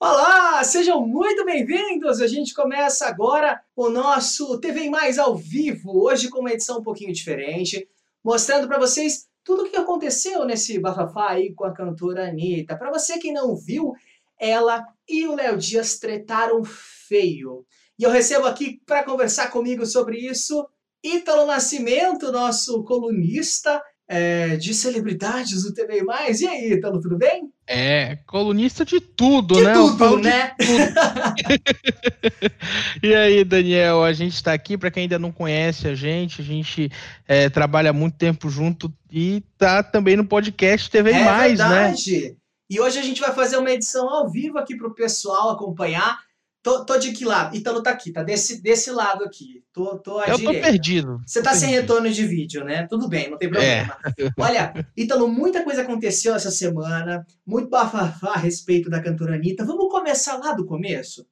Olá, sejam muito bem-vindos! A gente começa agora o nosso TV Mais ao vivo, hoje com uma edição um pouquinho diferente, mostrando para vocês tudo o que aconteceu nesse bafafá aí com a cantora Anitta. Para você que não viu, ela e o Léo Dias tretaram feio. E eu recebo aqui para conversar comigo sobre isso Ítalo Nascimento, nosso colunista é, de celebridades do TV Mais. E aí, Ítalo, tudo bem? É, colunista de tudo, de né? Tudo, né? Tudo. e aí, Daniel, a gente está aqui, para quem ainda não conhece a gente, a gente é, trabalha muito tempo junto e tá também no podcast TV é Mais, né? verdade. né? E hoje a gente vai fazer uma edição ao vivo aqui para o pessoal acompanhar. Tô, tô, de que lado? Ítalo tá aqui, tá desse, desse lado aqui. Tô, tô à Eu direita. tô perdido. Você tá sem retorno de vídeo, né? Tudo bem, não tem problema. É. Olha, Ítalo, muita coisa aconteceu essa semana, muito bafafá a respeito da cantora Anitta. Vamos começar lá do começo?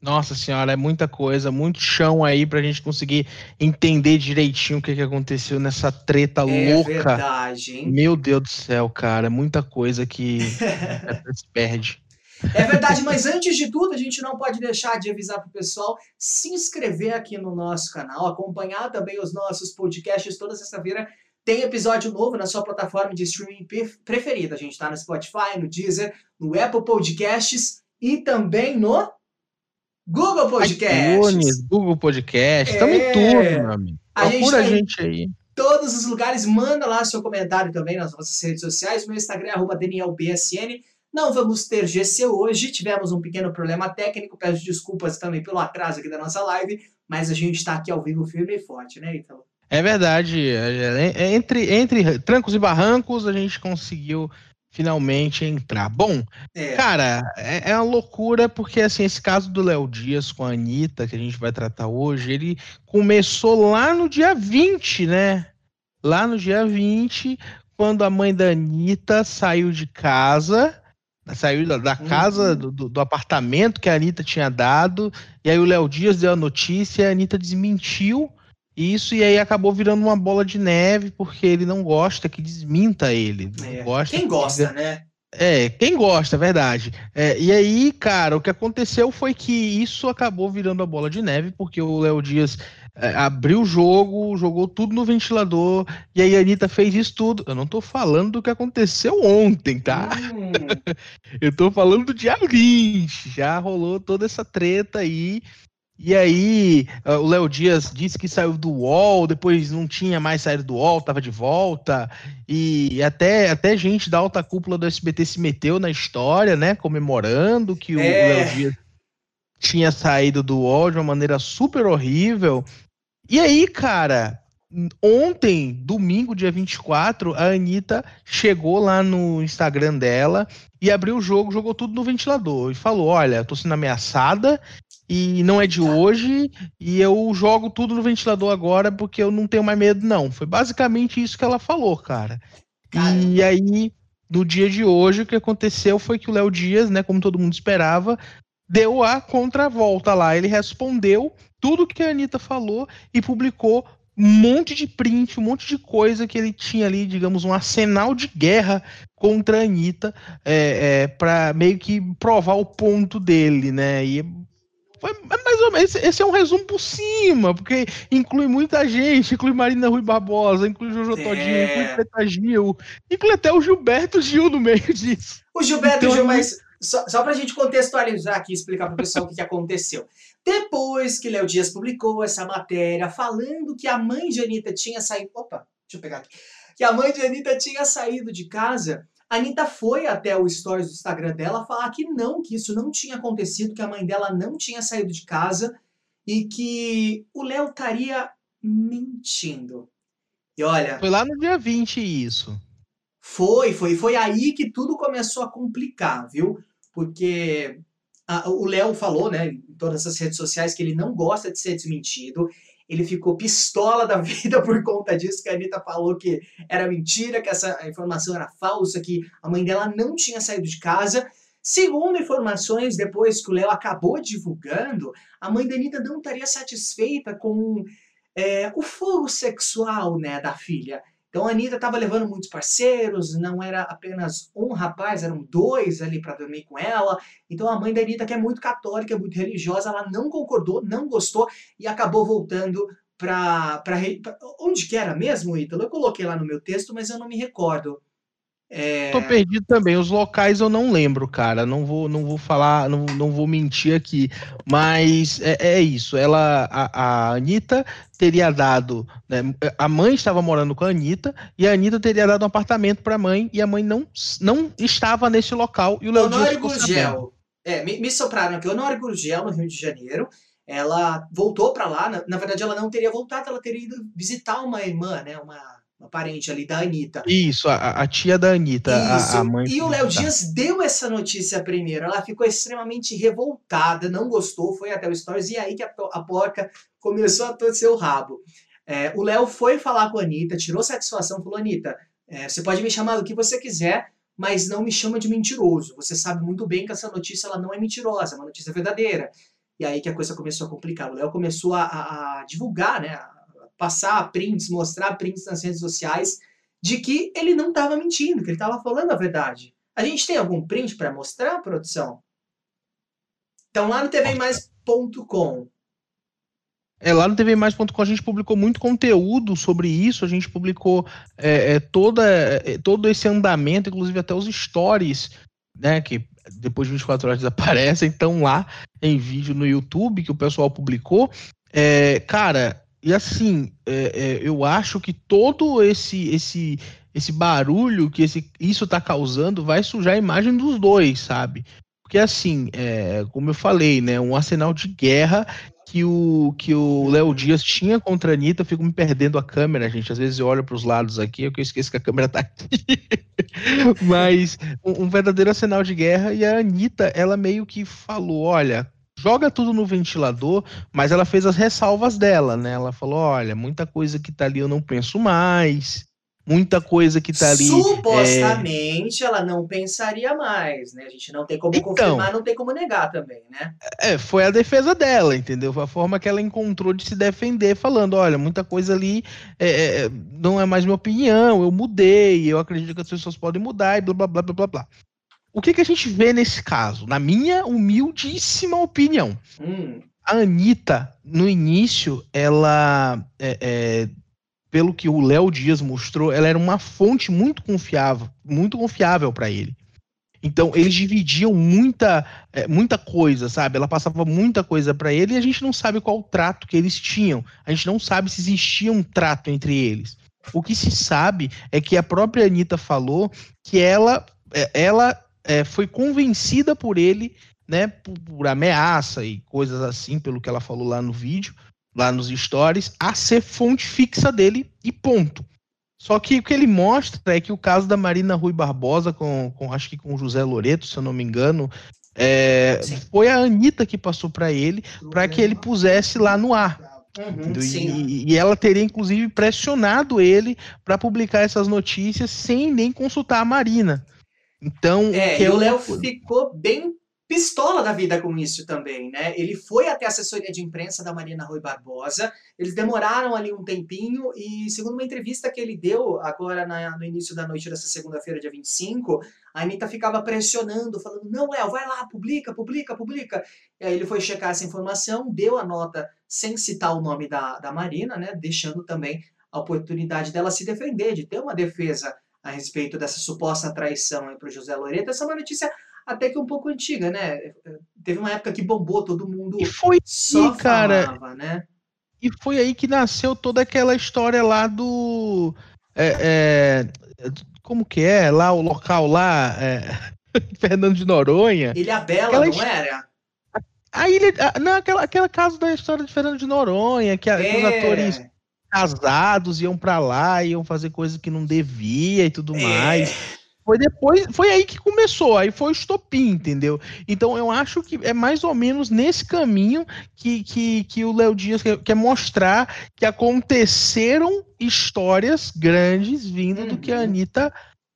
Nossa senhora, é muita coisa, muito chão aí pra gente conseguir entender direitinho o que, que aconteceu nessa treta é louca. É verdade, hein? Meu Deus do céu, cara, muita coisa que se perde. É verdade, mas antes de tudo, a gente não pode deixar de avisar para o pessoal se inscrever aqui no nosso canal, acompanhar também os nossos podcasts. Toda sexta-feira tem episódio novo na sua plataforma de streaming preferida. A gente está no Spotify, no Deezer, no Apple Podcasts e também no Google Podcasts. iTunes, Google Podcasts, estamos é... em tudo, meu amigo. Procura a gente, a gente aí todos os lugares. Manda lá seu comentário também nas nossas redes sociais. Meu Instagram é DanielBSN. Não vamos ter GC hoje, tivemos um pequeno problema técnico, peço desculpas também pelo atraso aqui da nossa live, mas a gente está aqui ao vivo firme e forte, né, Ítalo? É verdade. É, é, entre, entre trancos e barrancos, a gente conseguiu finalmente entrar. Bom, é. cara, é, é uma loucura porque assim, esse caso do Léo Dias com a Anitta, que a gente vai tratar hoje, ele começou lá no dia 20, né? Lá no dia 20, quando a mãe da Anitta saiu de casa Saiu da, da casa, uhum. do, do, apartamento que a Anitta tinha dado, e aí o Léo Dias deu a notícia, e a Anitta desmentiu isso, e aí acabou virando uma bola de neve, porque ele não gosta que desminta ele. É. Gosta Quem gosta, né? É, quem gosta, é verdade. É, e aí, cara, o que aconteceu foi que isso acabou virando a bola de neve, porque o Léo Dias abriu o jogo, jogou tudo no ventilador, e aí a Anitta fez isso tudo. Eu não tô falando do que aconteceu ontem, tá? Hum. Eu tô falando do dia 20. Já rolou toda essa treta aí. E aí, uh, o Léo Dias disse que saiu do UOL, depois não tinha mais saído do UOL, tava de volta. E até, até gente da alta cúpula do SBT se meteu na história, né? Comemorando que o é. Léo Dias tinha saído do UOL de uma maneira super horrível. E aí, cara, ontem, domingo, dia 24, a Anitta chegou lá no Instagram dela e abriu o jogo, jogou tudo no ventilador e falou: Olha, tô sendo ameaçada e não é de hoje e eu jogo tudo no ventilador agora porque eu não tenho mais medo, não. Foi basicamente isso que ela falou, cara. Caramba. E aí, no dia de hoje, o que aconteceu foi que o Léo Dias, né, como todo mundo esperava, deu a contravolta lá. Ele respondeu tudo que a Anitta falou e publicou um monte de print, um monte de coisa que ele tinha ali, digamos, um arsenal de guerra contra a Anitta é, é, para meio que provar o ponto dele, né? E foi mais ou menos. Esse, é um resumo por cima, porque inclui muita gente, inclui Marina Rui Barbosa, inclui Jojo é. Todinho, inclui Preta Gil, inclui até o Gilberto Gil no meio disso. O Gilberto então, Gil, mas só, só para a gente contextualizar aqui, explicar para o pessoal o que, que aconteceu. Depois que Léo Dias publicou essa matéria falando que a mãe de Anitta tinha saído. Opa, deixa eu pegar aqui. Que a mãe de Anitta tinha saído de casa, a Anitta foi até o stories do Instagram dela falar que não, que isso não tinha acontecido, que a mãe dela não tinha saído de casa e que o Léo estaria mentindo. E olha. Foi lá no dia 20 isso. Foi, foi, foi aí que tudo começou a complicar, viu? Porque a, o Léo falou, né, em todas as redes sociais, que ele não gosta de ser desmentido. Ele ficou pistola da vida por conta disso, que a Anitta falou que era mentira, que essa informação era falsa, que a mãe dela não tinha saído de casa. Segundo informações, depois que o Léo acabou divulgando, a mãe da Anitta não estaria satisfeita com é, o fogo sexual né, da filha. Então a Anitta estava levando muitos parceiros, não era apenas um rapaz, eram dois ali para dormir com ela. Então a mãe da Anitta, que é muito católica, muito religiosa, ela não concordou, não gostou e acabou voltando para. Onde que era mesmo, Ítalo? Eu coloquei lá no meu texto, mas eu não me recordo. É... Tô perdido também. Os locais eu não lembro, cara. Não vou, não vou falar, não, não vou mentir aqui. Mas é, é isso. Ela, a, a Anitta teria dado. Né, a mãe estava morando com a Anitta e a Anitta teria dado um apartamento para a mãe e a mãe não, não estava nesse local. E o Léo Honório Gurgel. É, me, me sopraram aqui. Honório Gurgel, no Rio de Janeiro. Ela voltou para lá. Na, na verdade, ela não teria voltado, ela teria ido visitar uma irmã, né? Uma uma parente ali da Anitta. Isso, a, a tia da Anitta, a, a, mãe. E o Léo Dias deu essa notícia primeiro. Ela ficou extremamente revoltada, não gostou, foi até o Stories, e aí que a, a porca começou a torcer o rabo. É, o Léo foi falar com a Anitta, tirou satisfação, falou: Anitta, é, você pode me chamar do que você quiser, mas não me chama de mentiroso. Você sabe muito bem que essa notícia ela não é mentirosa, é uma notícia verdadeira. E aí que a coisa começou a complicar. O Léo começou a, a, a divulgar, né? Passar prints, mostrar prints nas redes sociais de que ele não estava mentindo, que ele estava falando a verdade. A gente tem algum print para mostrar, produção? Então lá no tvmais.com. É, lá no tvmais.com a gente publicou muito conteúdo sobre isso, a gente publicou é, é, toda, é, todo esse andamento, inclusive até os stories, né, que depois de 24 horas desaparecem, estão lá em vídeo no YouTube que o pessoal publicou. É, cara, e assim, é, é, eu acho que todo esse esse esse barulho que esse, isso está causando vai sujar a imagem dos dois, sabe? Porque assim, é, como eu falei, né, um arsenal de guerra que o que o Léo Dias tinha contra a Anitta, eu fico me perdendo a câmera, gente. Às vezes eu olho para os lados aqui, eu esqueço que a câmera tá aqui. Mas um, um verdadeiro arsenal de guerra e a Anitta, ela meio que falou, olha, joga tudo no ventilador, mas ela fez as ressalvas dela, né? Ela falou: olha, muita coisa que tá ali eu não penso mais. Muita coisa que tá ali. Supostamente é... ela não pensaria mais, né? A gente não tem como então, confirmar, não tem como negar também, né? É, foi a defesa dela, entendeu? Foi a forma que ela encontrou de se defender, falando: olha, muita coisa ali é, é não é mais minha opinião, eu mudei, eu acredito que as pessoas podem mudar e blá blá blá blá blá blá. O que, que a gente vê nesse caso? Na minha humildíssima opinião, hum. a Anitta, no início, ela. É, é, pelo que o Léo Dias mostrou, ela era uma fonte muito confiável, muito confiável para ele. Então, eles dividiam muita, é, muita coisa, sabe? Ela passava muita coisa para ele e a gente não sabe qual trato que eles tinham. A gente não sabe se existia um trato entre eles. O que se sabe é que a própria Anitta falou que ela, é, ela é, foi convencida por ele, né, por, por, ameaça e coisas assim, pelo que ela falou lá no vídeo, lá nos stories, a ser fonte fixa dele e ponto. Só que o que ele mostra é que o caso da Marina Rui Barbosa, com, com acho que com o José Loreto, se eu não me engano, é, foi a Anitta que passou para ele, para que ele pusesse lá no ar. Uhum, e, e, ela teria inclusive pressionado ele para publicar essas notícias sem nem consultar a Marina. Então, é, e o Léo ficou bem pistola da vida com isso também, né? Ele foi até a assessoria de imprensa da Marina Rui Barbosa, eles demoraram ali um tempinho e, segundo uma entrevista que ele deu agora na, no início da noite dessa segunda-feira, dia 25, a Anitta ficava pressionando, falando, não, Léo, vai lá, publica, publica, publica. E aí ele foi checar essa informação, deu a nota sem citar o nome da, da Marina, né? Deixando também a oportunidade dela se defender, de ter uma defesa a respeito dessa suposta traição para o José Loreto. Essa é uma notícia até que um pouco antiga, né? Teve uma época que bombou, todo mundo e foi só aí, cara, falava, né? E foi aí que nasceu toda aquela história lá do. É, é, como que é? Lá o local lá. É, Fernando de Noronha. Ilha Bela, aquela não era? A ilha. Não, aquela, aquela caso da história de Fernando de Noronha, que, é. que os é. atores casados iam para lá, iam fazer coisas que não devia e tudo é. mais. Foi depois, foi aí que começou, aí foi o estopim, entendeu? Então eu acho que é mais ou menos nesse caminho que, que, que o Léo Dias quer, quer, mostrar que aconteceram histórias grandes vindo uhum. do que a uhum. Anitta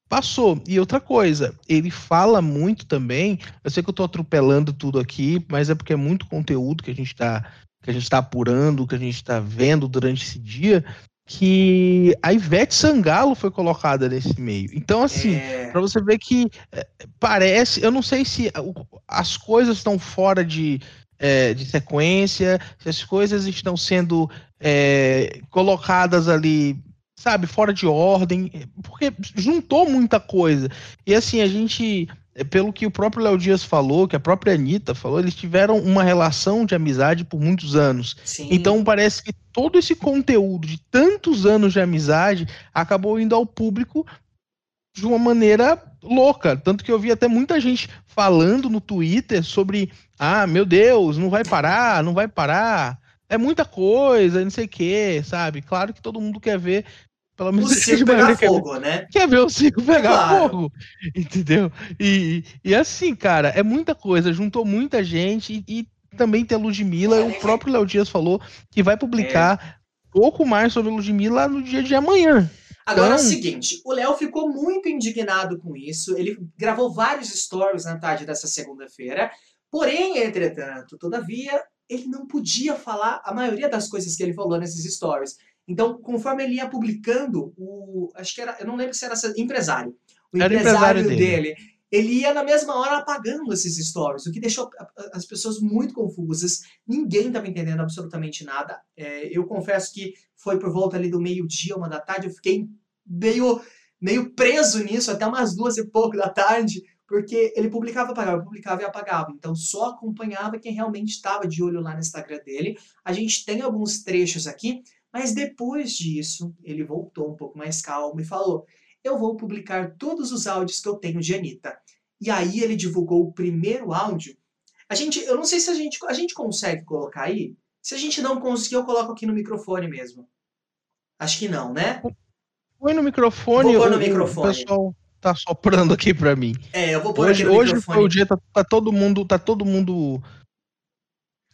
passou. E outra coisa, ele fala muito também, eu sei que eu tô atropelando tudo aqui, mas é porque é muito conteúdo que a gente tá que a gente está apurando, que a gente está vendo durante esse dia, que a Ivete Sangalo foi colocada nesse meio. Então, assim, é... para você ver que é, parece, eu não sei se as coisas estão fora de, é, de sequência, se as coisas estão sendo é, colocadas ali, sabe, fora de ordem, porque juntou muita coisa. E assim, a gente pelo que o próprio Léo Dias falou, que a própria Anitta falou, eles tiveram uma relação de amizade por muitos anos. Sim. Então parece que todo esse conteúdo de tantos anos de amizade acabou indo ao público de uma maneira louca. Tanto que eu vi até muita gente falando no Twitter sobre: ah, meu Deus, não vai parar, não vai parar. É muita coisa, não sei o que, sabe? Claro que todo mundo quer ver pelo menos o circo pegar fogo, quer, né? Quer ver o circo pegar claro. fogo, entendeu? E, e assim, cara, é muita coisa, juntou muita gente e, e também tem a Ludmilla, é, o próprio Léo Dias falou que vai publicar é. pouco mais sobre a Ludmilla no dia de amanhã. Agora então... é o seguinte, o Léo ficou muito indignado com isso, ele gravou vários stories na tarde dessa segunda-feira, porém, entretanto, todavia, ele não podia falar a maioria das coisas que ele falou nesses stories. Então, conforme ele ia publicando, o, acho que era, eu não lembro se era empresário, o era empresário, empresário dele. dele. ele ia na mesma hora apagando esses stories, o que deixou as pessoas muito confusas. Ninguém estava entendendo absolutamente nada. É, eu confesso que foi por volta ali do meio-dia, uma da tarde, eu fiquei meio, meio preso nisso até umas duas e pouco da tarde, porque ele publicava, apagava, publicava e apagava. Então só acompanhava quem realmente estava de olho lá no Instagram dele. A gente tem alguns trechos aqui mas depois disso, ele voltou um pouco mais calmo e falou: Eu vou publicar todos os áudios que eu tenho de Anitta. E aí ele divulgou o primeiro áudio. A gente, eu não sei se a gente, a gente consegue colocar aí. Se a gente não conseguir, eu coloco aqui no microfone mesmo. Acho que não, né? Põe no microfone. Vou pôr no o, microfone. O pessoal tá soprando aqui para mim. É, eu vou pôr hoje, aqui no hoje microfone. Hoje foi o dia, tá, tá, todo mundo, tá todo mundo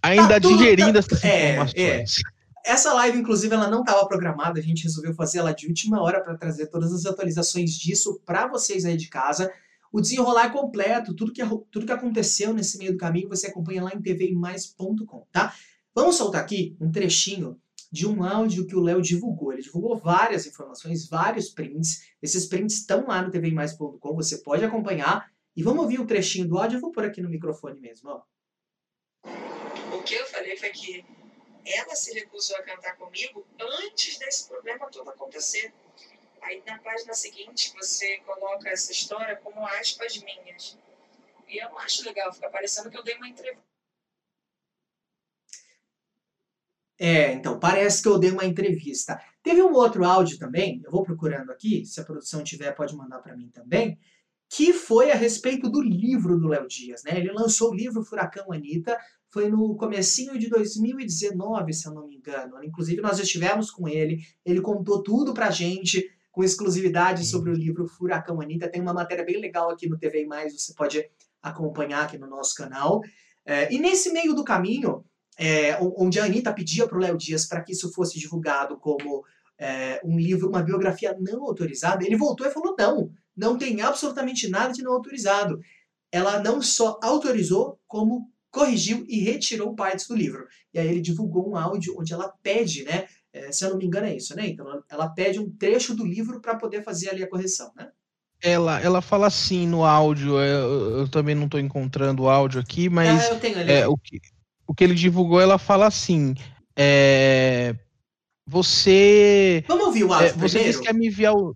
ainda tá digerindo tá, essas é, informações. É. Essa live, inclusive, ela não estava programada, a gente resolveu fazer ela de última hora para trazer todas as atualizações disso para vocês aí de casa. O desenrolar completo, tudo que, tudo que aconteceu nesse meio do caminho você acompanha lá em tvmais.com, tá? Vamos soltar aqui um trechinho de um áudio que o Léo divulgou. Ele divulgou várias informações, vários prints. Esses prints estão lá no tvmais.com, você pode acompanhar. E vamos ouvir um trechinho do áudio, eu vou pôr aqui no microfone mesmo, ó. O que eu falei foi que ela se recusou a cantar comigo antes desse problema todo acontecer. Aí na página seguinte você coloca essa história como aspas minhas. E eu não acho legal, fica parecendo que eu dei uma entrevista. É, então, parece que eu dei uma entrevista. Teve um outro áudio também, eu vou procurando aqui, se a produção tiver, pode mandar para mim também, que foi a respeito do livro do Léo Dias, né? Ele lançou o livro Furacão Anitta, foi no comecinho de 2019, se eu não me engano. Inclusive, nós estivemos com ele, ele contou tudo pra gente, com exclusividade sobre o livro Furacão Anitta. Tem uma matéria bem legal aqui no TV Mais, você pode acompanhar aqui no nosso canal. É, e nesse meio do caminho, é, onde a Anitta pedia para o Léo Dias para que isso fosse divulgado como é, um livro, uma biografia não autorizada, ele voltou e falou: não, não tem absolutamente nada de não autorizado. Ela não só autorizou, como corrigiu e retirou partes do livro. E aí ele divulgou um áudio onde ela pede, né? É, se eu não me engano é isso, né? Então ela pede um trecho do livro para poder fazer ali a correção, né? Ela, ela fala assim no áudio, é, eu, eu também não estou encontrando o áudio aqui, mas ah, é, o, que, o que ele divulgou, ela fala assim, é, você... Vamos ouvir o áudio é, Você disse que ia me enviar o...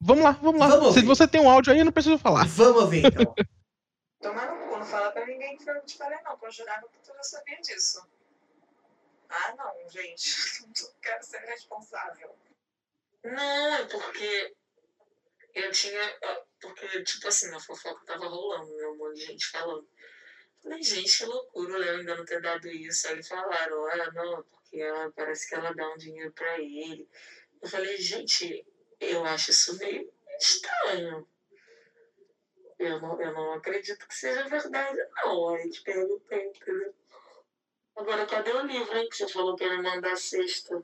Vamos lá, vamos lá. Vamos Se você tem um áudio aí, eu não preciso falar. Vamos ouvir, então. Tomar no fala pra ninguém que eu te falei, não, que eu jurava que tu já sabia disso. Ah, não, gente, não quero ser responsável. Não, é porque eu tinha. Porque, tipo assim, a fofoca tava rolando, né? Um monte de gente falando. Falei, gente, que loucura Léo ainda não ter dado isso. Aí falaram, ah, não, porque ela, parece que ela dá um dinheiro pra ele. Eu falei, gente, eu acho isso meio estranho. Eu não, eu não acredito que seja verdade, não. Aí te perguntei, entendeu? Agora, cadê o livro, hein? Que você falou que ia me mandar sexta.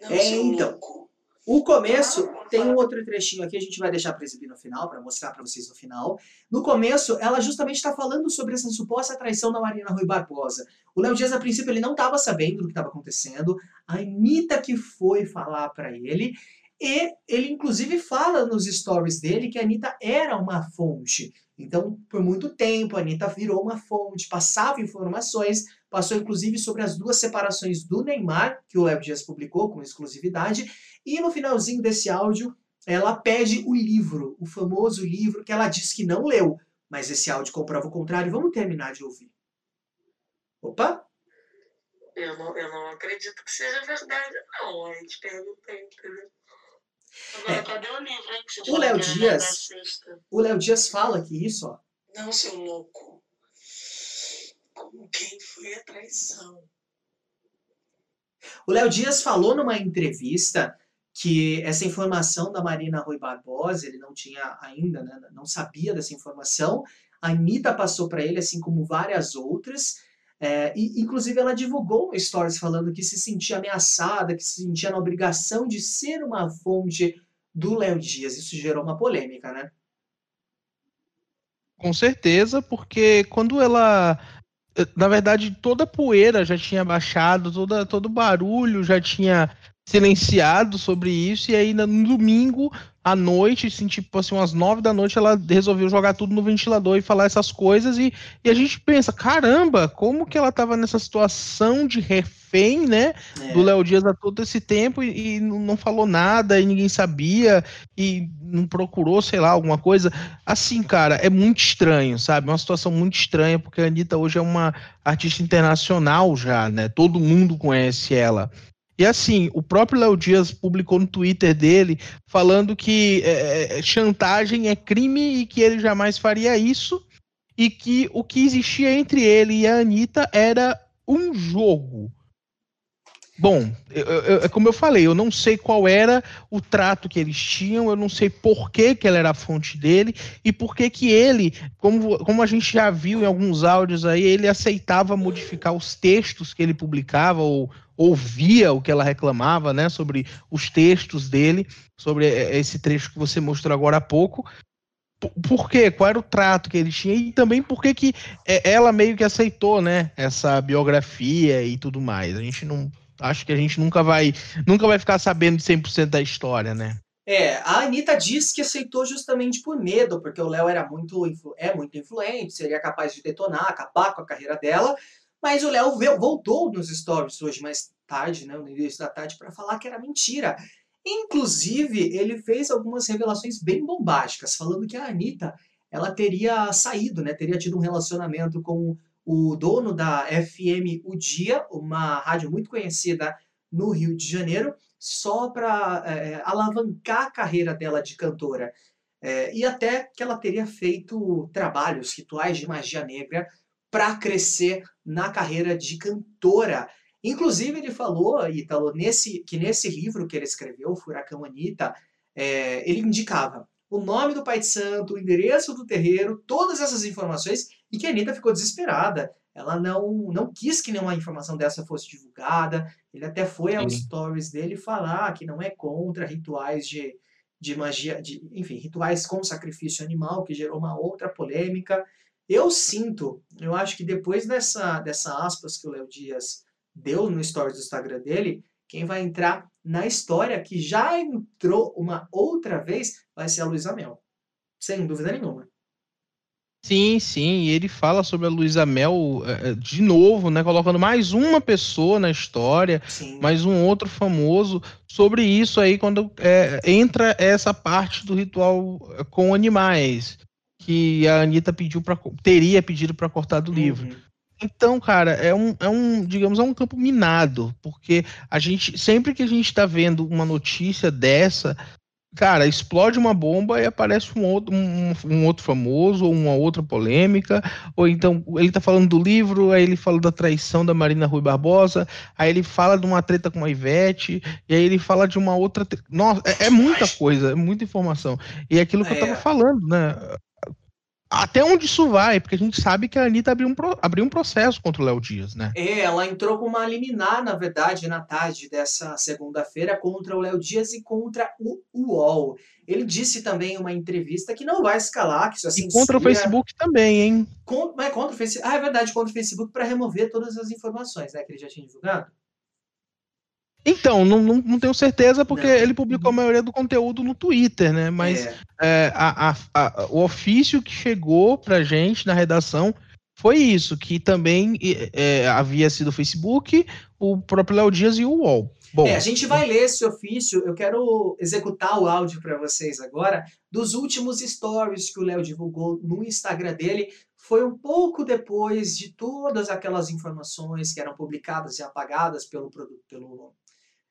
Não, é, então. Louco. O começo tem um outro trechinho aqui, a gente vai deixar para exibir no final, para mostrar para vocês no final. No começo, ela justamente está falando sobre essa suposta traição da Marina Rui Barbosa. O Léo Dias, a princípio, ele não estava sabendo do que estava acontecendo. A Anitta que foi falar para ele. E ele, inclusive, fala nos stories dele que a Anitta era uma fonte. Então, por muito tempo, a Anitta virou uma fonte, passava informações, passou inclusive sobre as duas separações do Neymar, que o Léo publicou com exclusividade, e no finalzinho desse áudio, ela pede o livro, o famoso livro que ela diz que não leu, mas esse áudio comprova o contrário. Vamos terminar de ouvir. Opa! Eu não, eu não acredito que seja verdade, não. A gente perguntei, entendeu? Agora, é. cadê o livro, hein? o Léo Dias. O Léo Dias fala que isso, ó. Não, seu louco. Com quem foi a traição? O Léo Dias falou numa entrevista que essa informação da Marina Rui Barbosa, ele não tinha ainda, né, não sabia dessa informação. A Anitta passou para ele, assim como várias outras. É, e, inclusive, ela divulgou um stories falando que se sentia ameaçada, que se sentia na obrigação de ser uma fonte do Léo Dias. Isso gerou uma polêmica, né? Com certeza, porque quando ela. Na verdade, toda a poeira já tinha baixado, toda, todo barulho já tinha silenciado sobre isso, e aí no domingo à noite, assim, tipo assim, umas nove da noite, ela resolveu jogar tudo no ventilador e falar essas coisas, e, e a gente pensa, caramba, como que ela tava nessa situação de refém, né, é. do Léo Dias há todo esse tempo e, e, não falou nada, e ninguém sabia, e não procurou, sei lá, alguma coisa. Assim, cara, é muito estranho, sabe? É uma situação muito estranha, porque a Anitta hoje é uma artista internacional já, né, todo mundo conhece ela. E assim, o próprio Léo Dias publicou no Twitter dele falando que é, é, chantagem é crime e que ele jamais faria isso. E que o que existia entre ele e a Anitta era um jogo. Bom, é como eu falei, eu não sei qual era o trato que eles tinham, eu não sei por que, que ela era a fonte dele e por que que ele, como, como a gente já viu em alguns áudios aí, ele aceitava modificar os textos que ele publicava ou ouvia o que ela reclamava, né, sobre os textos dele, sobre é, esse trecho que você mostrou agora há pouco. Por quê? Qual era o trato que ele tinha? E também por que, que é, ela meio que aceitou, né, essa biografia e tudo mais. A gente não acho que a gente nunca vai, nunca vai ficar sabendo de 100% da história, né? É, a Anitta disse que aceitou justamente por medo, porque o Léo era muito, é muito influente, seria capaz de detonar, acabar com a carreira dela, mas o Léo voltou nos stories hoje mais tarde, né, no início da tarde, para falar que era mentira. Inclusive, ele fez algumas revelações bem bombásticas, falando que a Anitta ela teria saído, né, teria tido um relacionamento com o dono da FM O Dia, uma rádio muito conhecida no Rio de Janeiro, só para é, alavancar a carreira dela de cantora. É, e até que ela teria feito trabalhos, rituais de magia negra para crescer na carreira de cantora. Inclusive, ele falou, Ítalo, nesse, que nesse livro que ele escreveu, Furacão Anitta, é, ele indicava o nome do pai de santo, o endereço do terreiro, todas essas informações e que a Anitta ficou desesperada. Ela não, não quis que nenhuma informação dessa fosse divulgada. Ele até foi aos stories dele falar que não é contra rituais de, de magia, de, enfim, rituais com sacrifício animal, que gerou uma outra polêmica. Eu sinto, eu acho que depois dessa, dessa aspas que o Léo Dias deu no stories do Instagram dele, quem vai entrar na história, que já entrou uma outra vez, vai ser a Luísa Mel. Sem dúvida nenhuma. Sim, sim, e ele fala sobre a Luísa Mel é, de novo, né? Colocando mais uma pessoa na história, sim. mais um outro famoso, sobre isso aí, quando é, entra essa parte do ritual com animais, que a Anitta pediu para teria pedido para cortar do uhum. livro. Então, cara, é um, é um, digamos, é um campo minado, porque a gente, sempre que a gente está vendo uma notícia dessa, cara, explode uma bomba e aparece um outro, um, um, outro famoso, ou uma outra polêmica, ou então ele tá falando do livro, aí ele fala da traição da Marina Rui Barbosa, aí ele fala de uma treta com a Ivete, e aí ele fala de uma outra. Nossa, é, é muita coisa, é muita informação. E é aquilo que é. eu tava falando, né? Até onde isso vai? Porque a gente sabe que a Anitta abriu um, abriu um processo contra o Léo Dias, né? É, ela entrou com uma liminar, na verdade, na tarde dessa segunda-feira contra o Léo Dias e contra o UOL. Ele disse também em uma entrevista que não vai escalar, que isso assim. E contra o Facebook também, hein? Com, é contra o Facebook. Ah, é verdade, contra o Facebook para remover todas as informações, né? Que ele já tinha divulgado. Então, não, não, não, tenho certeza, porque não. ele publicou a maioria do conteúdo no Twitter, né? Mas é. É, a, a, a, o ofício que chegou pra gente na redação foi isso, que também é, havia sido o Facebook, o próprio Léo Dias e o UOL. Bom, é, a gente vai ler esse ofício. Eu quero executar o áudio para vocês agora dos últimos stories que o Léo divulgou no Instagram dele. Foi um pouco depois de todas aquelas informações que eram publicadas e apagadas pelo, pelo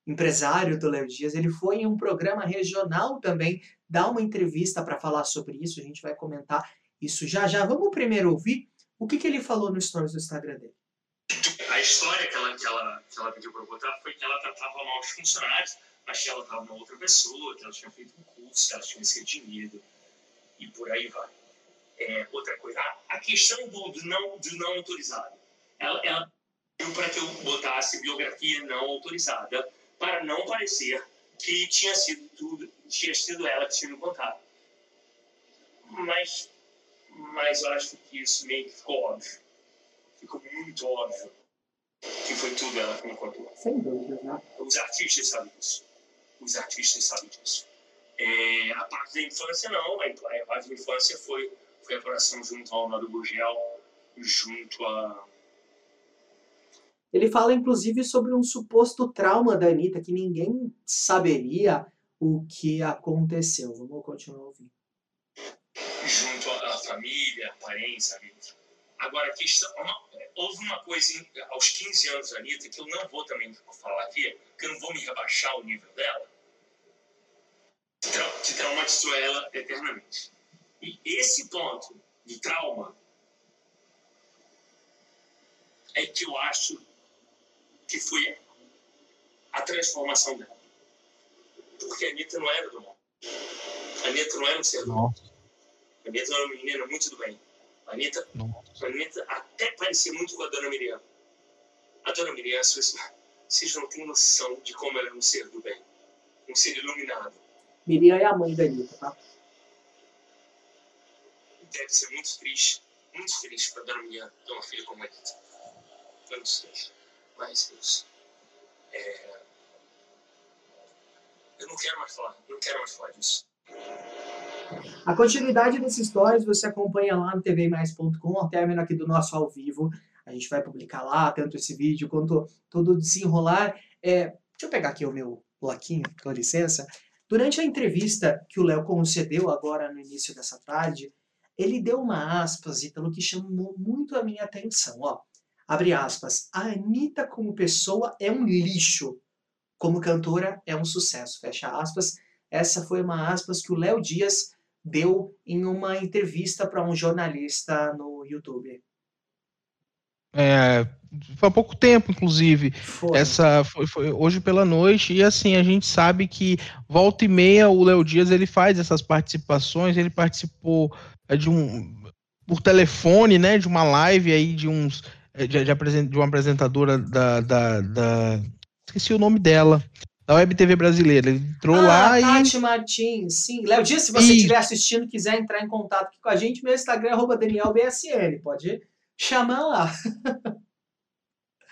empresário do Léo Dias, ele foi em um programa regional também dar uma entrevista para falar sobre isso. A gente vai comentar isso já já. Vamos primeiro ouvir o que, que ele falou no stories do Instagram dele. A história que ela, que ela, que ela pediu para botar foi que ela tratava mal os funcionários, mas que ela estava uma outra pessoa, que ela tinha feito um curso, que ela tinha se redimido e por aí vai. É, outra coisa, a, questão do, do, não, do não autorizado. Ela, ela para que eu botasse biografia não autorizada para não parecer que tinha sido tudo, tinha sido ela que tinha me contado. Mas, mas eu acho que isso meio que ficou óbvio. Ficou muito óbvio que foi tudo ela que me contou. Sem dúvida, né? Os artistas sabem disso. Os artistas sabem disso. É, a parte da infância, não. A parte da infância foi, foi a apuração junto ao Nado Gurgel, junto a ele fala, inclusive, sobre um suposto trauma da Anitta, que ninguém saberia o que aconteceu. Vamos continuar ouvindo. Junto à família, parentes, amigos. Agora, questão, uma, houve uma coisa aos 15 anos da Anitta que eu não vou também falar aqui, que eu não vou me rebaixar o nível dela, que traumatizou ela eternamente. E esse ponto de trauma é que eu acho que foi a transformação dela. Porque a Anitta não era do mal. A Anitta não era um ser do mal. A Anitta era uma menina muito do bem. A Anitta, a Anitta até parecia muito com a Dona Miriam. A Dona Miriam, vocês não têm noção de como ela era um ser do bem. Um ser iluminado. Miriam é a mãe da Anitta, tá? Deve ser muito triste, muito triste para Dona Miriam ter uma filha como a Anitta. Muito triste mais isso. É... Eu não quero mais falar, não quero mais falar disso. A continuidade desses stories você acompanha lá no tvmais.com, ao término aqui do nosso ao vivo. A gente vai publicar lá, tanto esse vídeo quanto todo o desenrolar. É, deixa eu pegar aqui o meu bloquinho, com licença. Durante a entrevista que o Léo concedeu agora no início dessa tarde, ele deu uma aspas, Ítalo, que chamou muito a minha atenção. Ó, abre aspas, a Anitta como pessoa é um lixo, como cantora é um sucesso, fecha aspas. Essa foi uma aspas que o Léo Dias deu em uma entrevista para um jornalista no YouTube. É, foi há pouco tempo, inclusive. Foi. Essa foi, foi, hoje pela noite e assim a gente sabe que volta e meia o Léo Dias ele faz essas participações. Ele participou é, de um por telefone, né, de uma live aí de uns de, de, de uma apresentadora da, da, da, Esqueci o nome dela. Da Web TV brasileira. Ele entrou ah, lá Tati e. Tati Martins, sim. Léo Dias, se você estiver assistindo quiser entrar em contato aqui com a gente, meu Instagram é DanielBSN. Pode chamar lá.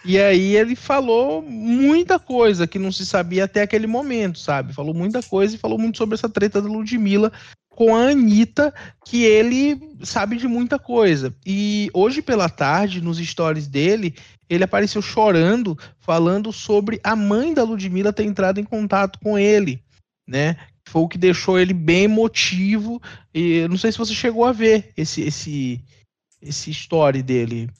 E aí ele falou muita coisa que não se sabia até aquele momento, sabe? Falou muita coisa e falou muito sobre essa treta da Ludmilla com a Anitta, que ele sabe de muita coisa. E hoje pela tarde, nos stories dele, ele apareceu chorando, falando sobre a mãe da Ludmilla ter entrado em contato com ele, né? Foi o que deixou ele bem emotivo. E não sei se você chegou a ver esse esse esse story dele.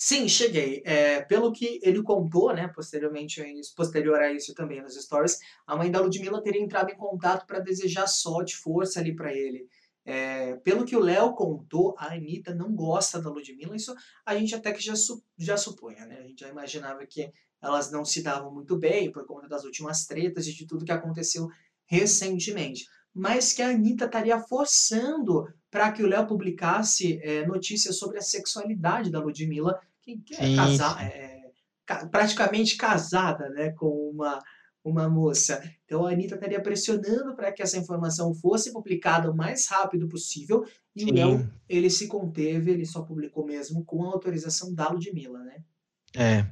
Sim, cheguei. É, pelo que ele contou, né, posteriormente, posterior a isso também nos stories, a mãe da Ludmilla teria entrado em contato para desejar sorte, força ali para ele. É, pelo que o Léo contou, a Anitta não gosta da Ludmilla, isso a gente até que já, su, já supunha, né? A gente já imaginava que elas não se davam muito bem por conta das últimas tretas e de tudo que aconteceu recentemente. mas que a Anitta estaria forçando para que o Léo publicasse é, notícias sobre a sexualidade da Ludmilla, que, que é, é, praticamente casada né, com uma, uma moça. Então a Anitta estaria pressionando para que essa informação fosse publicada o mais rápido possível e Sim. o Léo, ele se conteve, ele só publicou mesmo com a autorização da Ludmilla, né? É.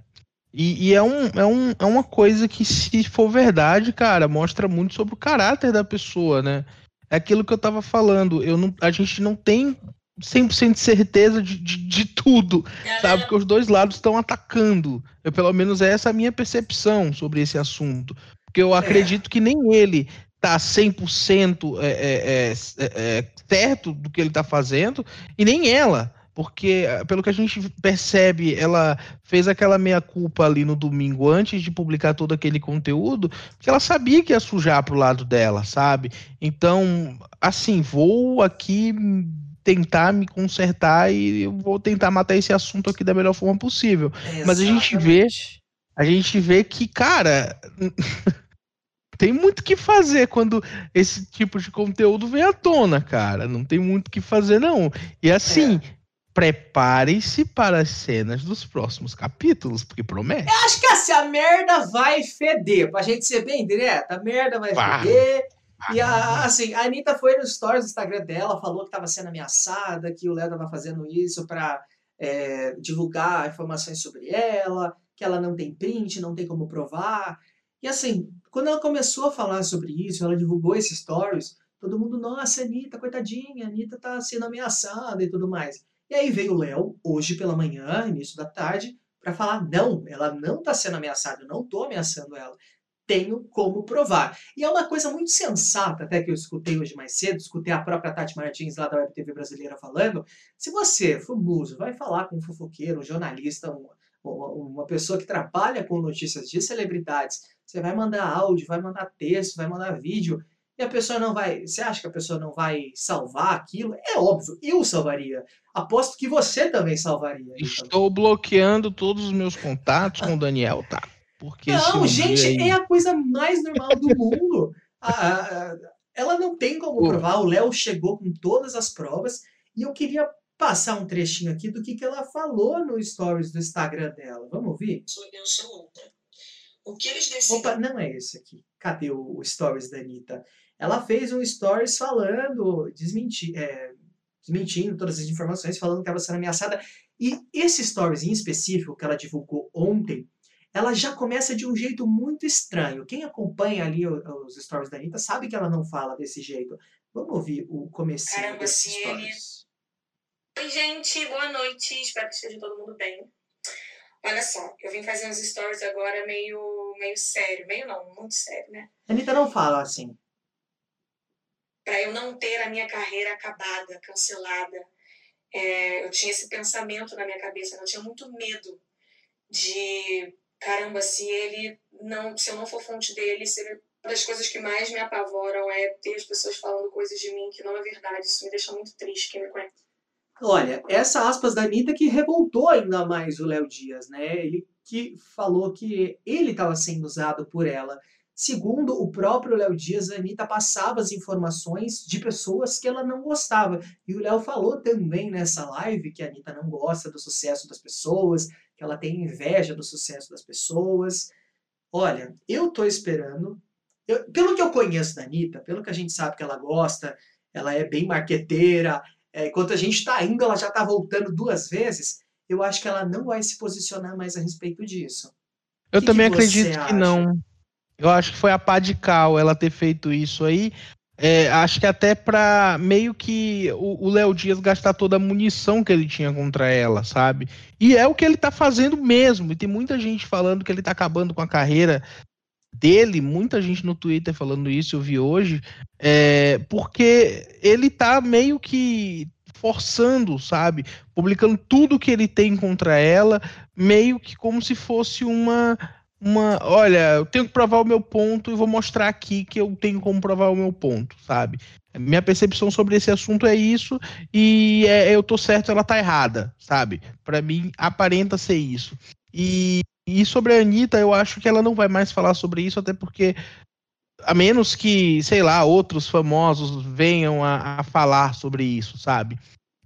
E, e, é, um, é, um, é uma coisa que, se for verdade, cara, mostra muito sobre o caráter da pessoa, né? É aquilo que eu tava falando. Eu não, a gente não tem 100% de certeza de, de, de tudo, é, sabe? Porque os dois lados estão atacando. Eu, pelo menos é essa a minha percepção sobre esse assunto. Porque eu acredito é. que nem ele tá 100% é, é, é, é, certo do que ele tá fazendo, e nem ela. Porque, pelo que a gente percebe, ela fez aquela meia-culpa ali no domingo antes de publicar todo aquele conteúdo, porque ela sabia que ia sujar pro lado dela, sabe? Então, assim, vou aqui tentar me consertar e eu vou tentar matar esse assunto aqui da melhor forma possível. Mas a gente vê, a gente vê que, cara, tem muito que fazer quando esse tipo de conteúdo vem à tona, cara. Não tem muito que fazer não. E assim, é. prepare-se para as cenas dos próximos capítulos, porque promete. Eu acho que assim, a merda vai feder, pra gente ser bem direta, a merda vai feder. E a, assim, a Anitta foi nos stories do Instagram dela, falou que estava sendo ameaçada, que o Léo estava fazendo isso para é, divulgar informações sobre ela, que ela não tem print, não tem como provar. E assim, quando ela começou a falar sobre isso, ela divulgou esses stories, todo mundo, nossa, Anitta, coitadinha, a Anitta tá sendo ameaçada e tudo mais. E aí veio o Léo, hoje pela manhã, início da tarde, para falar, não, ela não tá sendo ameaçada, eu não tô ameaçando ela tenho como provar. E é uma coisa muito sensata, até que eu escutei hoje mais cedo, escutei a própria Tati Martins lá da Web TV brasileira falando. Se você, famoso, vai falar com um fofoqueiro, um jornalista, uma, uma pessoa que trabalha com notícias de celebridades, você vai mandar áudio, vai mandar texto, vai mandar vídeo, e a pessoa não vai. Você acha que a pessoa não vai salvar aquilo? É óbvio, eu salvaria. Aposto que você também salvaria. Estou então. bloqueando todos os meus contatos com o Daniel, tá? Porque não, gente, aí... é a coisa mais normal do mundo. ela não tem como Pô. provar. O Léo chegou com todas as provas e eu queria passar um trechinho aqui do que, que ela falou no stories do Instagram dela. Vamos ouvir? Eu sou outra. O que eles decidem... Opa, não é esse aqui. Cadê o, o stories da Anitta? Ela fez um stories falando, desmenti, é, desmentindo todas as informações, falando que ela estava sendo ameaçada. E esse stories em específico que ela divulgou ontem, ela já começa de um jeito muito estranho. Quem acompanha ali os stories da Anitta sabe que ela não fala desse jeito. Vamos ouvir o comecinho Caramba, desses stories. Oi, gente, boa noite. Espero que esteja todo mundo bem. Olha só, eu vim fazer uns stories agora meio, meio sério. Meio não, muito sério, né? A Anitta não fala assim. Para eu não ter a minha carreira acabada, cancelada. É, eu tinha esse pensamento na minha cabeça, eu tinha muito medo de caramba, se ele não, se eu não for fonte dele, se ele, uma das coisas que mais me apavoram é ter as pessoas falando coisas de mim que não é verdade. Isso me deixa muito triste, quem me conhece. Olha, essa aspas da Anitta que revoltou ainda mais o Léo Dias, né? Ele que falou que ele estava sendo usado por ela. Segundo o próprio Léo Dias, a Anitta passava as informações de pessoas que ela não gostava. E o Léo falou também nessa live que a Anitta não gosta do sucesso das pessoas, que ela tem inveja do sucesso das pessoas. Olha, eu tô esperando. Eu, pelo que eu conheço da Anitta, pelo que a gente sabe que ela gosta, ela é bem marqueteira. É, enquanto a gente está indo, ela já está voltando duas vezes. Eu acho que ela não vai se posicionar mais a respeito disso. Eu que também que acredito acha? que não. Eu acho que foi a pá de cal ela ter feito isso aí, é, acho que até para meio que o Léo Dias gastar toda a munição que ele tinha contra ela, sabe? E é o que ele tá fazendo mesmo. E tem muita gente falando que ele tá acabando com a carreira dele, muita gente no Twitter falando isso, eu vi hoje, é, porque ele tá meio que forçando, sabe? Publicando tudo que ele tem contra ela, meio que como se fosse uma uma. Olha, eu tenho que provar o meu ponto e vou mostrar aqui que eu tenho como provar o meu ponto, sabe? Minha percepção sobre esse assunto é isso e é, eu tô certo, ela tá errada, sabe? Para mim, aparenta ser isso. E, e sobre a Anitta, eu acho que ela não vai mais falar sobre isso, até porque a menos que, sei lá, outros famosos venham a, a falar sobre isso, sabe?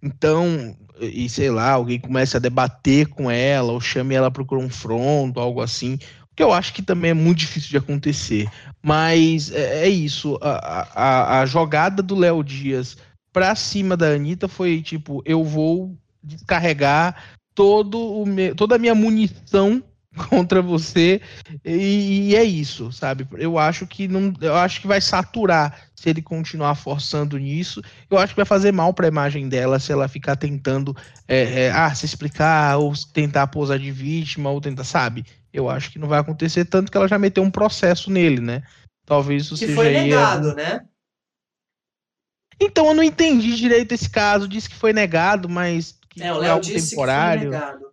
Então, e sei lá, alguém comece a debater com ela, ou chame ela para o confronto, algo assim, que eu acho que também é muito difícil de acontecer. Mas é, é isso, a, a, a, jogada do Léo Dias pra cima da Anitta foi tipo, eu vou descarregar todo o me, toda a minha munição contra você e, e, é isso, sabe? Eu acho que não, eu acho que vai saturar se ele continuar forçando nisso. Eu acho que vai fazer mal para a imagem dela se ela ficar tentando é, é, ah, se explicar ou tentar posar de vítima ou tentar, sabe? Eu acho que não vai acontecer tanto que ela já meteu um processo nele, né? Talvez isso que seja foi negado, né? Então eu não entendi direito esse caso. Disse que foi negado, mas que é, o Léo disse temporário. que foi negado.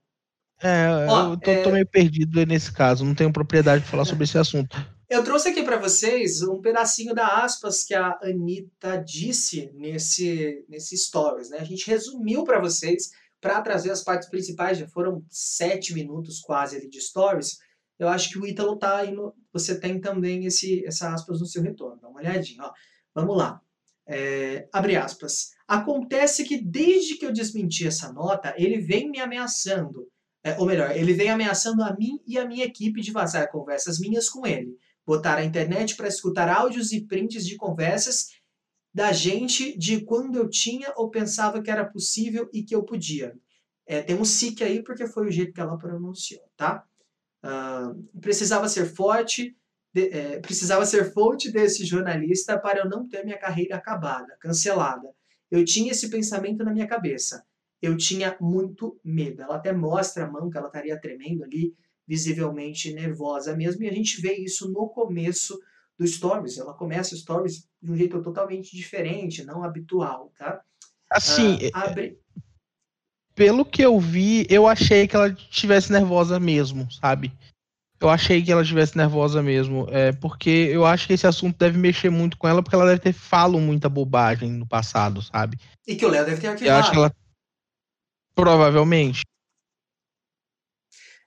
É, Ó, eu tô, é... tô, meio perdido nesse caso, não tenho propriedade para falar sobre esse assunto. Eu trouxe aqui para vocês um pedacinho da aspas que a Anitta disse nesse, nesse stories, né? A gente resumiu para vocês para trazer as partes principais, já foram sete minutos quase ali de stories. Eu acho que o Ítalo tá indo. Você tem também esse, essa aspas no seu retorno. Dá uma olhadinha, ó. Vamos lá. É, abre aspas. Acontece que desde que eu desmenti essa nota, ele vem me ameaçando é, ou melhor, ele vem ameaçando a mim e a minha equipe de vazar conversas minhas com ele, botar a internet para escutar áudios e prints de conversas da gente de quando eu tinha ou pensava que era possível e que eu podia. É, tem um SIC aí porque foi o jeito que ela pronunciou, tá? Uh, precisava ser forte, de, é, precisava ser fonte desse jornalista para eu não ter minha carreira acabada, cancelada. Eu tinha esse pensamento na minha cabeça eu tinha muito medo. Ela até mostra a mão que ela estaria tremendo ali, visivelmente nervosa mesmo, e a gente vê isso no começo do Stories. Ela começa o Stories de um jeito totalmente diferente, não habitual, tá? Assim, ah, abre... pelo que eu vi, eu achei que ela estivesse nervosa mesmo, sabe? Eu achei que ela estivesse nervosa mesmo, é, porque eu acho que esse assunto deve mexer muito com ela, porque ela deve ter falado muita bobagem no passado, sabe? E que o Léo deve ter arquivado. Eu acho que ela Provavelmente.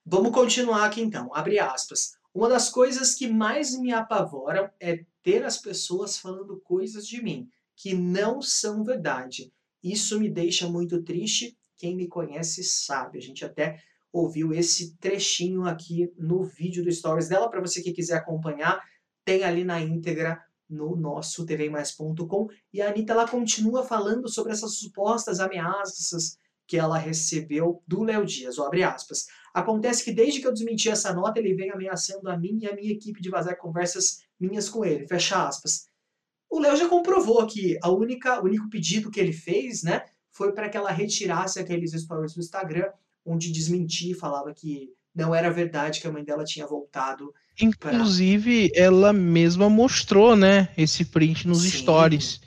Vamos continuar aqui então. Abre aspas. Uma das coisas que mais me apavoram é ter as pessoas falando coisas de mim que não são verdade. Isso me deixa muito triste. Quem me conhece sabe. A gente até ouviu esse trechinho aqui no vídeo do Stories dela. Para você que quiser acompanhar, tem ali na íntegra no nosso tvmais.com. E a Anitta ela continua falando sobre essas supostas ameaças que ela recebeu do Léo Dias, ou abre aspas. Acontece que desde que eu desmenti essa nota, ele vem ameaçando a mim e a minha equipe de vazar conversas minhas com ele, fecha aspas. O Léo já comprovou que a única, o único pedido que ele fez, né, foi para que ela retirasse aqueles stories do Instagram, onde desmentia e falava que não era verdade que a mãe dela tinha voltado. Inclusive, pra... ela mesma mostrou, né, esse print nos Sim. stories.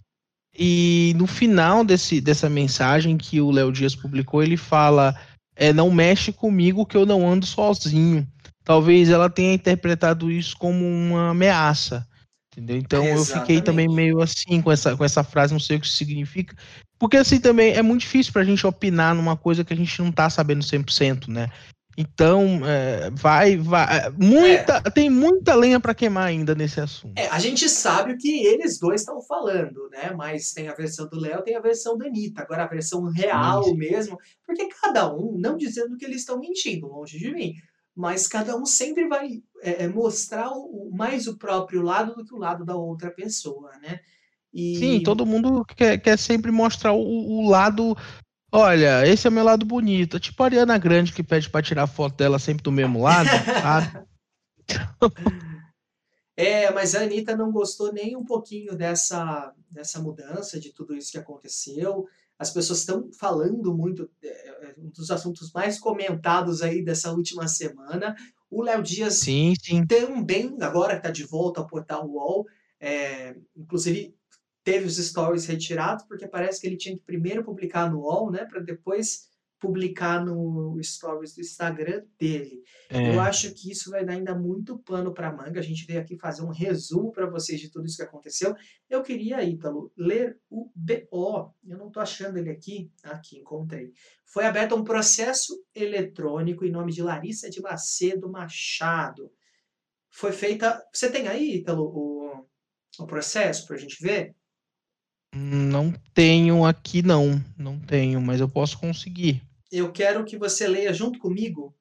E no final desse, dessa mensagem que o Léo Dias publicou, ele fala: é, não mexe comigo que eu não ando sozinho. Talvez ela tenha interpretado isso como uma ameaça. Entendeu? Então eu fiquei também meio assim com essa, com essa frase, não sei o que isso significa. Porque assim também é muito difícil pra gente opinar numa coisa que a gente não tá sabendo 100%, né? Então, é, vai, vai. É, muita, é. Tem muita lenha para queimar ainda nesse assunto. É, a gente sabe o que eles dois estão falando, né? Mas tem a versão do Léo, tem a versão da Anitta. Agora a versão real Sim. mesmo, porque cada um, não dizendo que eles estão mentindo, longe de mim, mas cada um sempre vai é, é mostrar o, mais o próprio lado do que o lado da outra pessoa, né? E... Sim, todo mundo quer, quer sempre mostrar o, o lado Olha, esse é o meu lado bonito. Tipo a Ariana Grande que pede pra tirar foto dela sempre do mesmo lado, sabe? É, mas a Anitta não gostou nem um pouquinho dessa, dessa mudança, de tudo isso que aconteceu. As pessoas estão falando muito, é, é, um dos assuntos mais comentados aí dessa última semana. O Léo Dias sim, sim. também, agora que está de volta ao portal UOL, é, inclusive teve os stories retirados, porque parece que ele tinha que primeiro publicar no UOL, né, para depois publicar no stories do Instagram dele. É. Eu acho que isso vai dar ainda muito pano para manga. A gente veio aqui fazer um resumo para vocês de tudo isso que aconteceu. Eu queria, Ítalo, ler o BO. Eu não estou achando ele aqui. Aqui, encontrei. Foi aberto um processo eletrônico em nome de Larissa de Macedo Machado. Foi feita. Você tem aí, Ítalo, o o processo para a gente ver? Não tenho aqui, não. Não tenho, mas eu posso conseguir. Eu quero que você leia junto comigo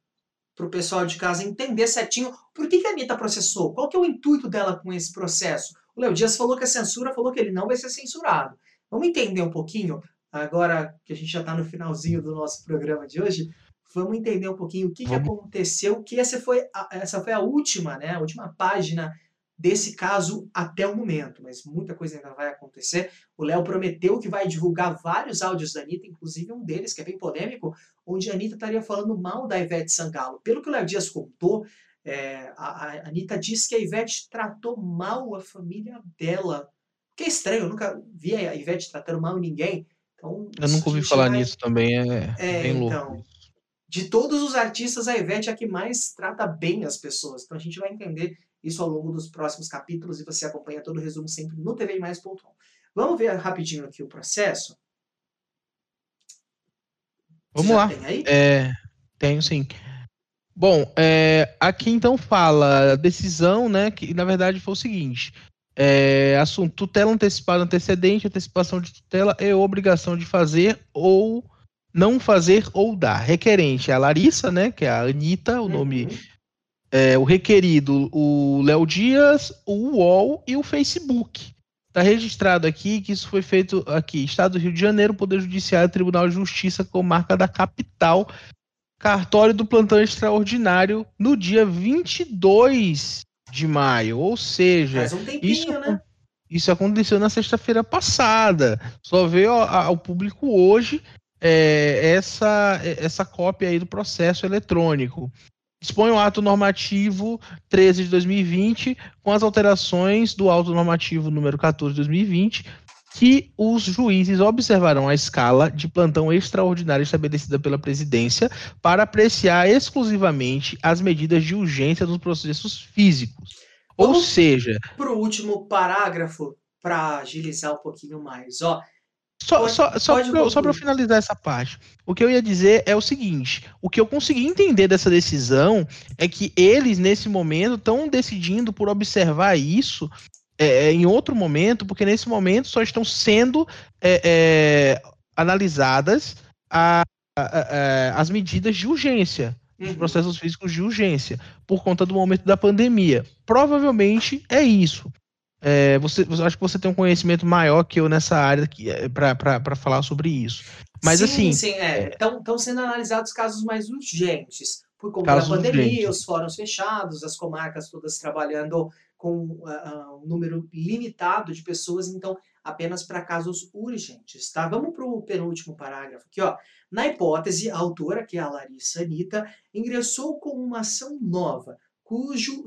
para o pessoal de casa entender certinho por que, que a Anitta processou, qual que é o intuito dela com esse processo. O Léo Dias falou que a censura falou que ele não vai ser censurado. Vamos entender um pouquinho, agora que a gente já está no finalzinho do nosso programa de hoje, vamos entender um pouquinho o que, que aconteceu, que essa foi, a, essa foi a última, né, a última página desse caso até o momento, mas muita coisa ainda vai acontecer. O Léo prometeu que vai divulgar vários áudios da Anitta, inclusive um deles, que é bem polêmico, onde a Anitta estaria falando mal da Ivete Sangalo. Pelo que o Léo Dias contou, é, a, a Anitta disse que a Ivete tratou mal a família dela. Que é estranho, eu nunca vi a Ivete tratando mal ninguém. Então, eu nunca ouvi falar nisso também, é, é bem louco. Então, de todos os artistas, a Ivete é a que mais trata bem as pessoas. Então a gente vai entender isso ao longo dos próximos capítulos e você acompanha todo o resumo sempre no tvmais.com. Vamos ver rapidinho aqui o processo? Vamos lá. Tem aí? É, tenho sim. Bom, é, aqui então fala a decisão, né? Que na verdade foi o seguinte: é, assunto tutela antecipada antecedente, antecipação de tutela e obrigação de fazer ou não fazer ou dar. Requerente é a Larissa, né? Que é a Anitta, o uhum. nome é, o requerido, o Léo Dias, o UOL e o Facebook. Está registrado aqui que isso foi feito aqui, Estado do Rio de Janeiro, Poder Judiciário, Tribunal de Justiça, comarca da capital, cartório do plantão extraordinário, no dia 22 de maio. Ou seja, um tempinho, isso, né? isso aconteceu na sexta-feira passada. Só veio ao público hoje é, essa, essa cópia aí do processo eletrônico dispõe o ato normativo 13 de 2020, com as alterações do auto normativo número 14 de 2020, que os juízes observarão a escala de plantão extraordinário estabelecida pela presidência para apreciar exclusivamente as medidas de urgência dos processos físicos. Ou seja, para o último parágrafo, para agilizar um pouquinho mais, ó, só, pode, só, só, só para finalizar essa parte, o que eu ia dizer é o seguinte: o que eu consegui entender dessa decisão é que eles, nesse momento, estão decidindo por observar isso é, é, em outro momento, porque nesse momento só estão sendo é, é, analisadas a, a, a, as medidas de urgência, os uhum. processos físicos de urgência, por conta do momento da pandemia. Provavelmente é isso. É, você, acho que você tem um conhecimento maior que eu nessa área é, para falar sobre isso. Mas sim, assim. Sim, estão é, é sendo analisados casos mais urgentes. Por conta da pandemia, urgentes. os fóruns fechados, as comarcas todas trabalhando com uh, um número limitado de pessoas, então apenas para casos urgentes, tá? Vamos para o penúltimo parágrafo aqui, ó. Na hipótese, a autora, que é a Larissa Anitta, ingressou com uma ação nova cujo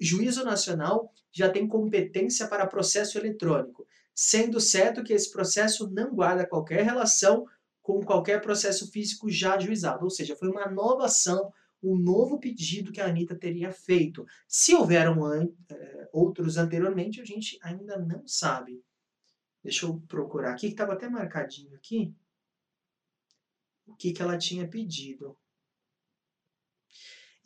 juízo nacional já tem competência para processo eletrônico, sendo certo que esse processo não guarda qualquer relação com qualquer processo físico já ajuizado. Ou seja, foi uma nova ação, um novo pedido que a Anitta teria feito. Se houveram é, outros anteriormente, a gente ainda não sabe. Deixa eu procurar aqui, que estava até marcadinho aqui. O que, que ela tinha pedido.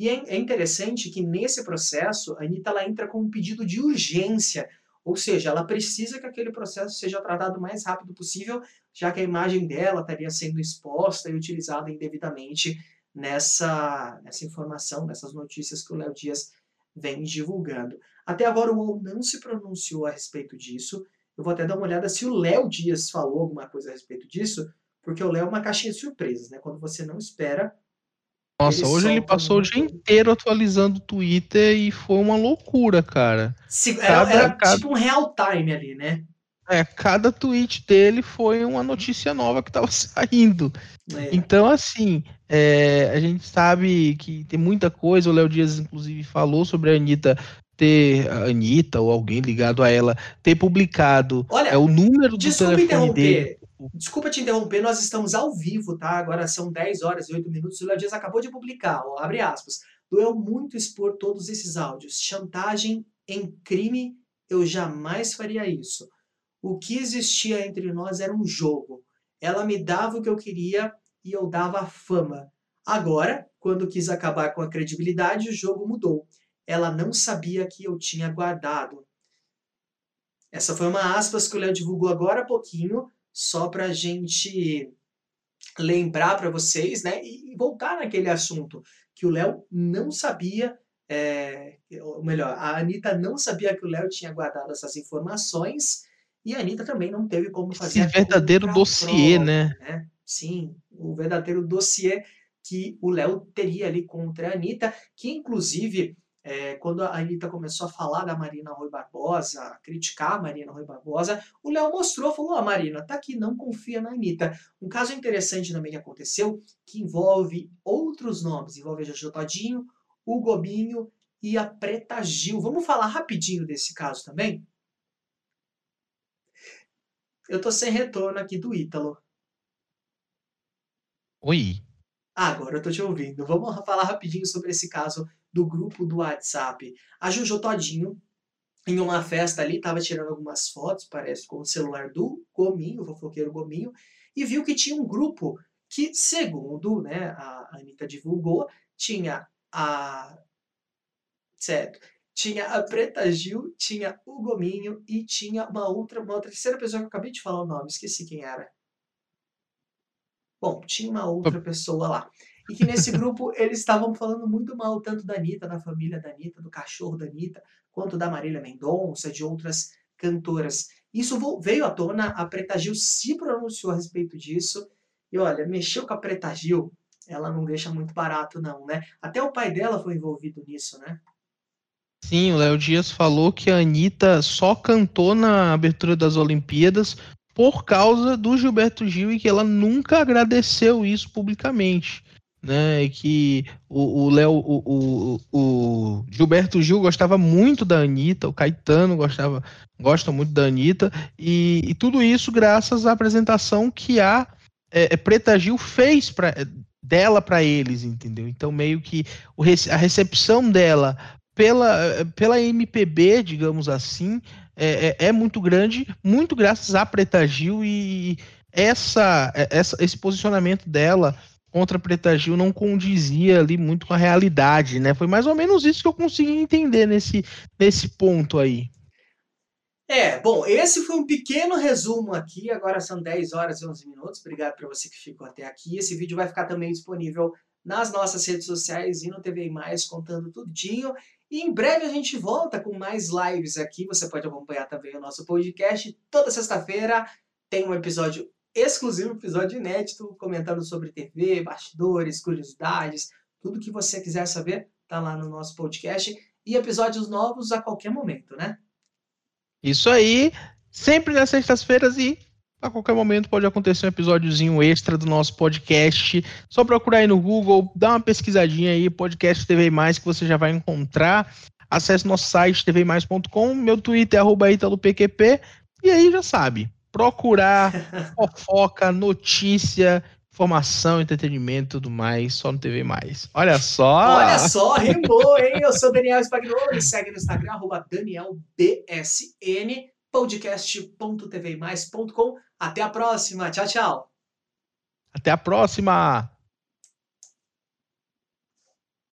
E é, é interessante que nesse processo a Anitta ela entra com um pedido de urgência, ou seja, ela precisa que aquele processo seja tratado o mais rápido possível, já que a imagem dela estaria sendo exposta e utilizada indevidamente nessa, nessa informação, nessas notícias que o Léo Dias vem divulgando. Até agora o UOL não se pronunciou a respeito disso. Eu vou até dar uma olhada se o Léo Dias falou alguma coisa a respeito disso, porque o Léo é uma caixinha de surpresas, né? Quando você não espera, nossa, ele hoje ele passou o dia inteiro atualizando o Twitter e foi uma loucura, cara. Se, cada, era, era cada... tipo um real time ali, né? É, cada tweet dele foi uma notícia nova que estava saindo. É. Então, assim, é, a gente sabe que tem muita coisa. O Léo Dias, inclusive, falou sobre a Anitta ter, a Anitta ou alguém ligado a ela, ter publicado Olha, é, o número do telefone dele. Desculpa te interromper, nós estamos ao vivo, tá? Agora são 10 horas e 8 minutos. O Léo Dias acabou de publicar, ó, abre aspas. Doeu muito expor todos esses áudios. Chantagem em crime, eu jamais faria isso. O que existia entre nós era um jogo. Ela me dava o que eu queria e eu dava a fama. Agora, quando quis acabar com a credibilidade, o jogo mudou. Ela não sabia que eu tinha guardado. Essa foi uma aspas que o Léo divulgou agora há pouquinho, só para a gente lembrar para vocês, né? E voltar naquele assunto que o Léo não sabia, é, ou melhor, a Anitta não sabia que o Léo tinha guardado essas informações e a Anitta também não teve como fazer. Esse verdadeiro dossiê, prova, né? né? Sim, o verdadeiro dossiê que o Léo teria ali contra a Anitta, que inclusive é, quando a Anitta começou a falar da Marina Rui Barbosa, a criticar a Marina Rui Barbosa, o Léo mostrou, falou, a Marina, tá aqui, não confia na Anitta. Um caso interessante também que aconteceu, que envolve outros nomes, envolve a Jojo Todinho, o Gobinho e a Preta Gil. Vamos falar rapidinho desse caso também? Eu tô sem retorno aqui do Ítalo. Oi. Ah, agora eu tô te ouvindo. Vamos falar rapidinho sobre esse caso do grupo do WhatsApp. A Juju Todinho, em uma festa ali, estava tirando algumas fotos, parece, com o celular do Gominho, o fofoqueiro Gominho, e viu que tinha um grupo que, segundo né, a Anitta divulgou, tinha a. Certo. Tinha a Preta Gil, tinha o Gominho e tinha uma outra, uma outra terceira pessoa que eu acabei de falar o nome, esqueci quem era. Bom, tinha uma outra pessoa lá e que nesse grupo eles estavam falando muito mal tanto da Anitta, da família da Anitta, do cachorro da Anitta, quanto da Marília Mendonça, de outras cantoras. Isso veio à tona, a Preta Gil se pronunciou a respeito disso, e olha, mexeu com a Preta Gil, ela não deixa muito barato não, né? Até o pai dela foi envolvido nisso, né? Sim, o Léo Dias falou que a Anitta só cantou na abertura das Olimpíadas por causa do Gilberto Gil e que ela nunca agradeceu isso publicamente né? Que o Léo, o, o, o, Gilberto Gil gostava muito da Anitta, o Caetano gostava, gosta muito da Anitta, e, e tudo isso graças à apresentação que a é, é Preta Gil fez pra, dela para eles, entendeu? Então, meio que o, a recepção dela pela, pela MPB, digamos assim, é, é, é muito grande, muito graças à Preta Gil e essa, essa, esse posicionamento dela contra Preta Gil não condizia ali muito com a realidade, né? Foi mais ou menos isso que eu consegui entender nesse, nesse ponto aí. É, bom, esse foi um pequeno resumo aqui, agora são 10 horas e 11 minutos, obrigado para você que ficou até aqui, esse vídeo vai ficar também disponível nas nossas redes sociais e no TV Mais, contando tudinho, e em breve a gente volta com mais lives aqui, você pode acompanhar também o nosso podcast, toda sexta-feira tem um episódio exclusivo, episódio inédito, comentando sobre TV, bastidores, curiosidades, tudo que você quiser saber, tá lá no nosso podcast. E episódios novos a qualquer momento, né? Isso aí, sempre nas sextas-feiras e a qualquer momento pode acontecer um episódiozinho extra do nosso podcast. Só procurar aí no Google, dá uma pesquisadinha aí, podcast TV Mais, que você já vai encontrar. Acesse nosso site tvmais.com, meu Twitter é arroba e aí já sabe, procurar fofoca, notícia, informação, entretenimento e tudo mais, só no TV Mais. Olha só! Olha só, rimou, hein? Eu sou Daniel Spagnolo, me segue no Instagram, arroba DanielBSN, podcast.tvmais.com. Até a próxima, tchau, tchau! Até a próxima!